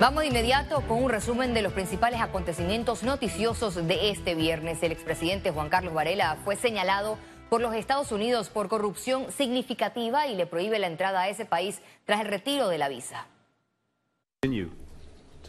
Vamos de inmediato con un resumen de los principales acontecimientos noticiosos de este viernes. El expresidente Juan Carlos Varela fue señalado por los Estados Unidos por corrupción significativa y le prohíbe la entrada a ese país tras el retiro de la visa.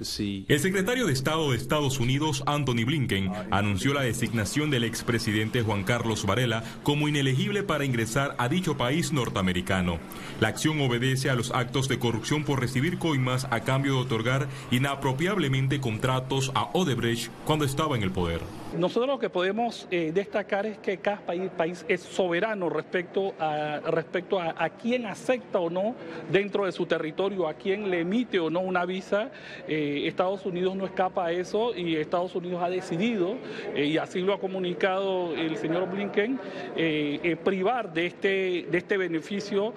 El secretario de Estado de Estados Unidos, Anthony Blinken, anunció la designación del expresidente Juan Carlos Varela como inelegible para ingresar a dicho país norteamericano. La acción obedece a los actos de corrupción por recibir coimas a cambio de otorgar inapropiablemente contratos a Odebrecht cuando estaba en el poder. Nosotros lo que podemos eh, destacar es que cada país, es soberano respecto, a, respecto a, quién acepta o no dentro de su territorio, a quién le emite o no una visa. Eh, Estados Unidos no escapa a eso y Estados Unidos ha decidido, eh, y así lo ha comunicado el señor Blinken, privar de este, de este beneficio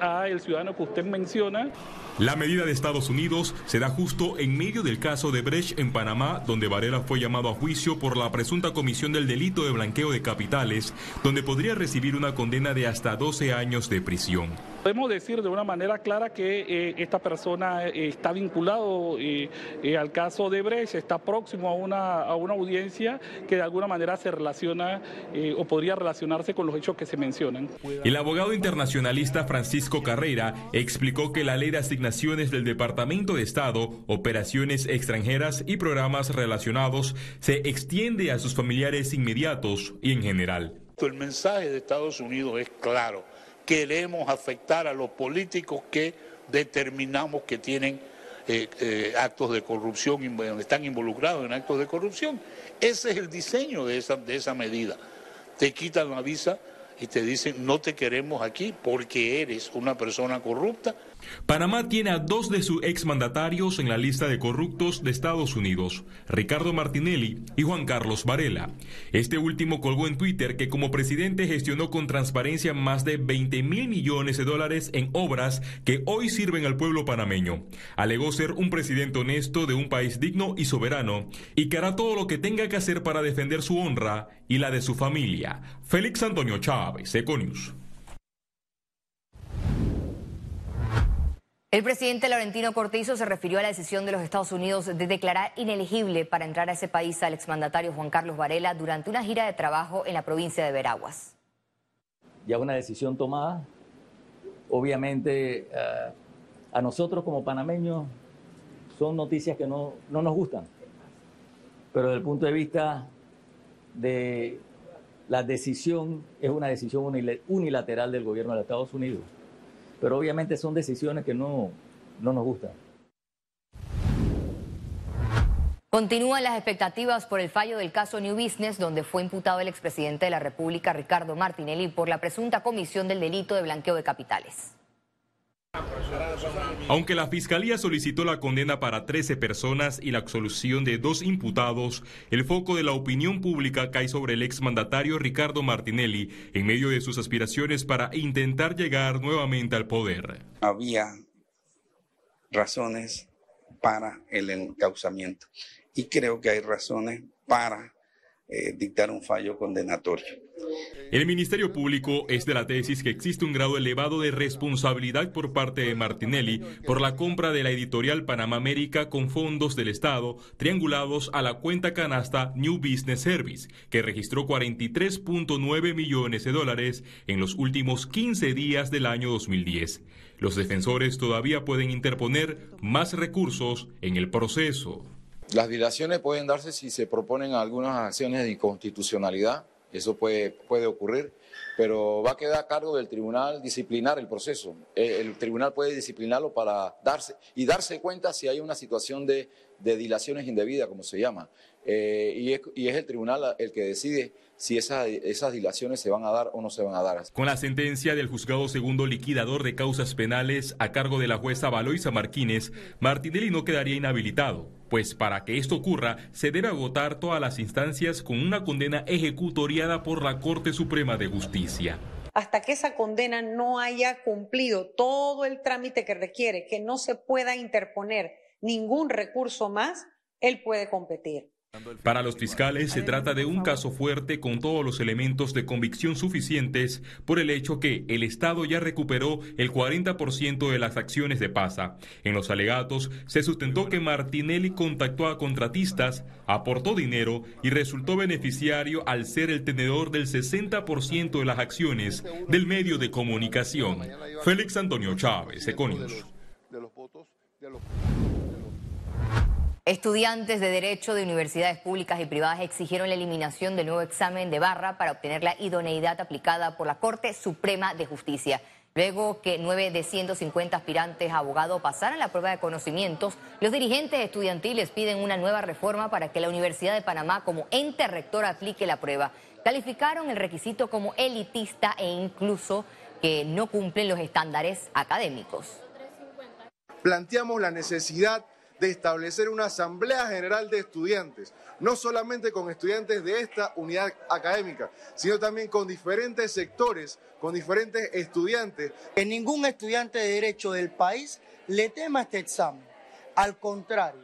a el ciudadano que usted menciona. La medida de Estados Unidos se da justo en medio del caso de Brecht en Panamá, donde Varela fue llamado a juicio por la presunta comisión del delito de blanqueo de capitales, donde podría recibir una condena de hasta 12 años de prisión. Podemos decir de una manera clara que eh, esta persona eh, está vinculado eh, al caso de Brecht, está próximo a una, a una audiencia que de alguna manera se relaciona o podría relacionarse con los hechos que se mencionan. El abogado internacionalista Francisco Carrera explicó que la ley de asignaciones del Departamento de Estado, operaciones extranjeras y programas relacionados se extiende a sus familiares inmediatos y en general. El mensaje de Estados Unidos es claro queremos afectar a los políticos que determinamos que tienen eh, eh, actos de corrupción, están involucrados en actos de corrupción. Ese es el diseño de esa, de esa medida. Te quitan la visa y te dicen no te queremos aquí porque eres una persona corrupta Panamá tiene a dos de sus exmandatarios en la lista de corruptos de Estados Unidos, Ricardo Martinelli y Juan Carlos Varela. Este último colgó en Twitter que como presidente gestionó con transparencia más de 20 mil millones de dólares en obras que hoy sirven al pueblo panameño. Alegó ser un presidente honesto de un país digno y soberano y que hará todo lo que tenga que hacer para defender su honra y la de su familia. Félix Antonio Chávez, Econius. El presidente Laurentino Cortizo se refirió a la decisión de los Estados Unidos de declarar inelegible para entrar a ese país al exmandatario Juan Carlos Varela durante una gira de trabajo en la provincia de Veraguas. Ya una decisión tomada. Obviamente, eh, a nosotros como panameños son noticias que no, no nos gustan. Pero desde el punto de vista de la decisión, es una decisión unilateral del gobierno de los Estados Unidos pero obviamente son decisiones que no, no nos gustan. Continúan las expectativas por el fallo del caso New Business, donde fue imputado el expresidente de la República, Ricardo Martinelli, por la presunta comisión del delito de blanqueo de capitales. Aunque la Fiscalía solicitó la condena para 13 personas y la absolución de dos imputados, el foco de la opinión pública cae sobre el exmandatario Ricardo Martinelli en medio de sus aspiraciones para intentar llegar nuevamente al poder. Había razones para el encauzamiento y creo que hay razones para eh, dictar un fallo condenatorio. El Ministerio Público es de la tesis que existe un grado elevado de responsabilidad por parte de Martinelli por la compra de la editorial Panamá América con fondos del Estado triangulados a la cuenta canasta New Business Service, que registró 43.9 millones de dólares en los últimos 15 días del año 2010. Los defensores todavía pueden interponer más recursos en el proceso. Las dilaciones pueden darse si se proponen algunas acciones de inconstitucionalidad, eso puede, puede ocurrir, pero va a quedar a cargo del tribunal disciplinar el proceso. Eh, el, tribunal puede disciplinarlo para darse y darse cuenta si hay una situación de, dilaciones indebidas, como se llama. Eh, y, es, y, es, el tribunal el que decide si esas dilaciones se van a dar o no se van a dar. Con la sentencia del juzgado segundo liquidador de causas penales a cargo de la jueza Valoisa Martínez, Martinelli no quedaría inhabilitado, pues para que esto ocurra se debe agotar todas las instancias con una condena ejecutoriada por la Corte Suprema de Justicia hasta que esa condena no haya cumplido todo el trámite que requiere, que no se pueda interponer ningún recurso más, él puede competir. Para los fiscales se trata de un caso fuerte con todos los elementos de convicción suficientes por el hecho que el Estado ya recuperó el 40% de las acciones de PASA. En los alegatos se sustentó que Martinelli contactó a contratistas, aportó dinero y resultó beneficiario al ser el tenedor del 60% de las acciones del medio de comunicación. Félix Antonio Chávez, Econius. Estudiantes de Derecho de universidades públicas y privadas exigieron la eliminación del nuevo examen de barra para obtener la idoneidad aplicada por la Corte Suprema de Justicia. Luego que nueve de 150 aspirantes a abogado pasaran la prueba de conocimientos, los dirigentes estudiantiles piden una nueva reforma para que la Universidad de Panamá como ente rector aplique la prueba. Calificaron el requisito como elitista e incluso que no cumplen los estándares académicos. Planteamos la necesidad de establecer una asamblea general de estudiantes, no solamente con estudiantes de esta unidad académica, sino también con diferentes sectores, con diferentes estudiantes. Que ningún estudiante de derecho del país le tema este examen. Al contrario,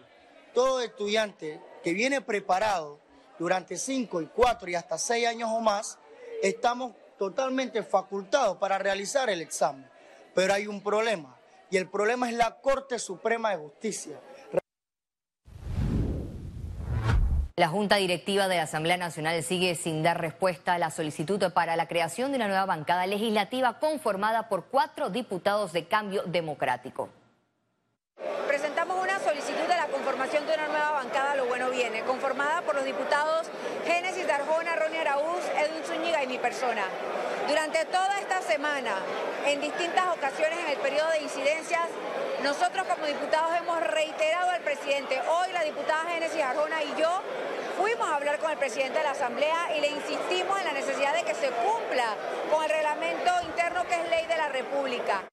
todo estudiante que viene preparado durante cinco y cuatro y hasta seis años o más, estamos totalmente facultados para realizar el examen. Pero hay un problema, y el problema es la Corte Suprema de Justicia La Junta Directiva de la Asamblea Nacional sigue sin dar respuesta a la solicitud para la creación de una nueva bancada legislativa conformada por cuatro diputados de cambio democrático. Presentamos una solicitud de la conformación de una nueva bancada, lo bueno viene, conformada por los diputados Génesis Darjona, Ronnie Araúz, Edwin Zúñiga y mi persona. Durante toda esta semana, en distintas ocasiones en el periodo de incidencias, nosotros como diputados hemos reiterado al presidente, hoy la diputada Génesis Arjona y yo fuimos a hablar con el presidente de la Asamblea y le insistimos en la necesidad de que se cumpla con el reglamento interno que es ley de la República.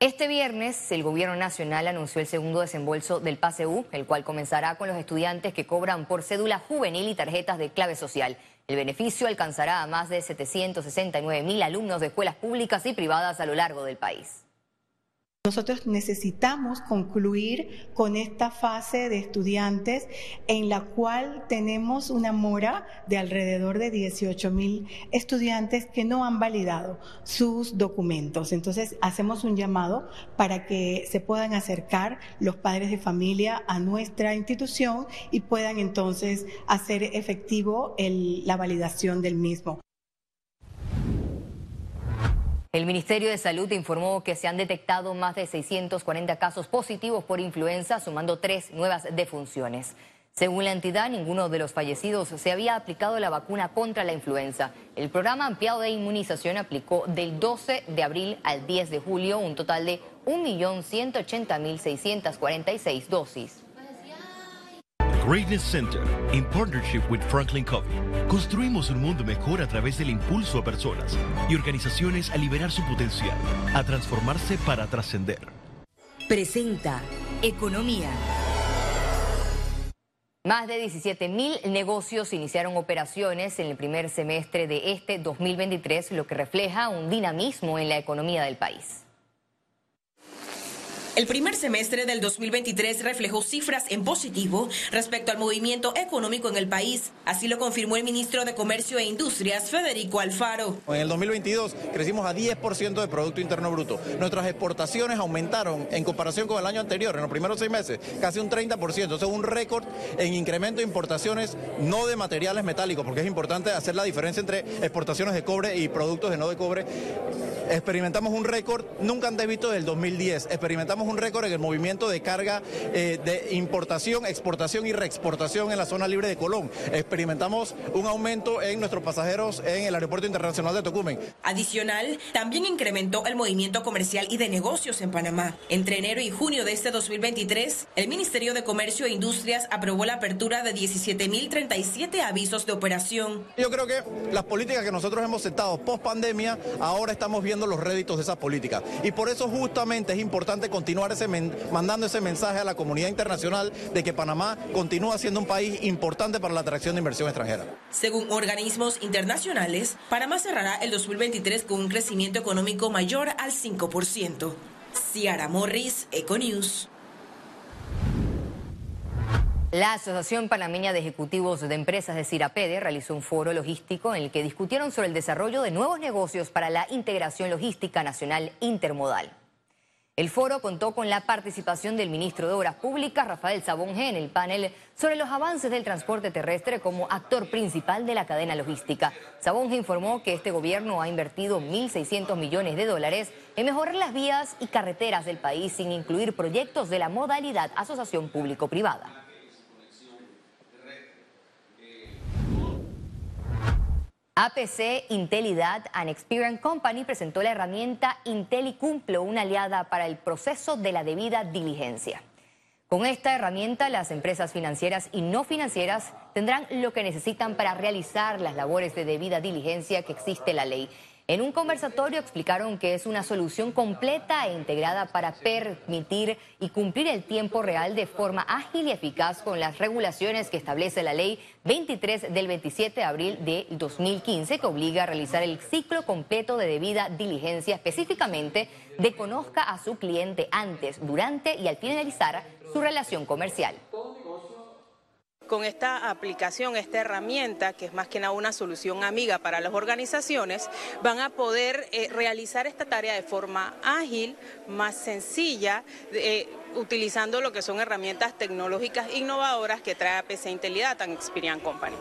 Este viernes, el Gobierno Nacional anunció el segundo desembolso del PASEU, el cual comenzará con los estudiantes que cobran por cédula juvenil y tarjetas de clave social. El beneficio alcanzará a más de 769 mil alumnos de escuelas públicas y privadas a lo largo del país. Nosotros necesitamos concluir con esta fase de estudiantes en la cual tenemos una mora de alrededor de 18 mil estudiantes que no han validado sus documentos. Entonces hacemos un llamado para que se puedan acercar los padres de familia a nuestra institución y puedan entonces hacer efectivo la validación del mismo. El Ministerio de Salud informó que se han detectado más de 640 casos positivos por influenza, sumando tres nuevas defunciones. Según la entidad, ninguno de los fallecidos se había aplicado la vacuna contra la influenza. El programa ampliado de inmunización aplicó del 12 de abril al 10 de julio un total de 1.180.646 dosis. Greatness Center, in partnership with Franklin Covey, construimos un mundo mejor a través del impulso a personas y organizaciones a liberar su potencial, a transformarse para trascender. Presenta Economía. Más de 17 mil negocios iniciaron operaciones en el primer semestre de este 2023, lo que refleja un dinamismo en la economía del país. El primer semestre del 2023 reflejó cifras en positivo respecto al movimiento económico en el país. Así lo confirmó el ministro de Comercio e Industrias, Federico Alfaro. En el 2022 crecimos a 10% de Producto Interno Bruto. Nuestras exportaciones aumentaron en comparación con el año anterior, en los primeros seis meses, casi un 30%. Eso es un récord en incremento de importaciones no de materiales metálicos, porque es importante hacer la diferencia entre exportaciones de cobre y productos de no de cobre. Experimentamos un récord nunca antes visto desde el 2010. Experimentamos un récord en el movimiento de carga eh, de importación, exportación y reexportación en la zona libre de Colón. Experimentamos un aumento en nuestros pasajeros en el Aeropuerto Internacional de Tocumen. Adicional, también incrementó el movimiento comercial y de negocios en Panamá. Entre enero y junio de este 2023, el Ministerio de Comercio e Industrias aprobó la apertura de 17.037 avisos de operación. Yo creo que las políticas que nosotros hemos sentado post pandemia, ahora estamos viendo los réditos de esas políticas. Y por eso justamente es importante continuar mandando ese mensaje a la comunidad internacional de que Panamá continúa siendo un país importante para la atracción de inversión extranjera. Según organismos internacionales, Panamá cerrará el 2023 con un crecimiento económico mayor al 5%. 5%. Ciara Morris, Econews. La Asociación Panameña de Ejecutivos de Empresas de Cirapede realizó un foro logístico en el que discutieron sobre el desarrollo de nuevos negocios para la integración logística nacional intermodal. El foro contó con la participación del ministro de Obras Públicas, Rafael Sabonge, en el panel sobre los avances del transporte terrestre como actor principal de la cadena logística. Sabonge informó que este gobierno ha invertido 1.600 millones de dólares en mejorar las vías y carreteras del país sin incluir proyectos de la modalidad asociación público-privada. APC Intelidad and Experience Company presentó la herramienta IntelliCumplo, una aliada para el proceso de la debida diligencia. Con esta herramienta, las empresas financieras y no financieras tendrán lo que necesitan para realizar las labores de debida diligencia que existe la ley en un conversatorio explicaron que es una solución completa e integrada para permitir y cumplir el tiempo real de forma ágil y eficaz con las regulaciones que establece la ley 23 del 27 de abril de 2015 que obliga a realizar el ciclo completo de debida diligencia específicamente de conozca a su cliente antes, durante y al finalizar su relación comercial con esta aplicación, esta herramienta, que es más que nada una solución amiga para las organizaciones, van a poder eh, realizar esta tarea de forma ágil, más sencilla, eh, utilizando lo que son herramientas tecnológicas innovadoras que trae APC Intelidad Experian Company.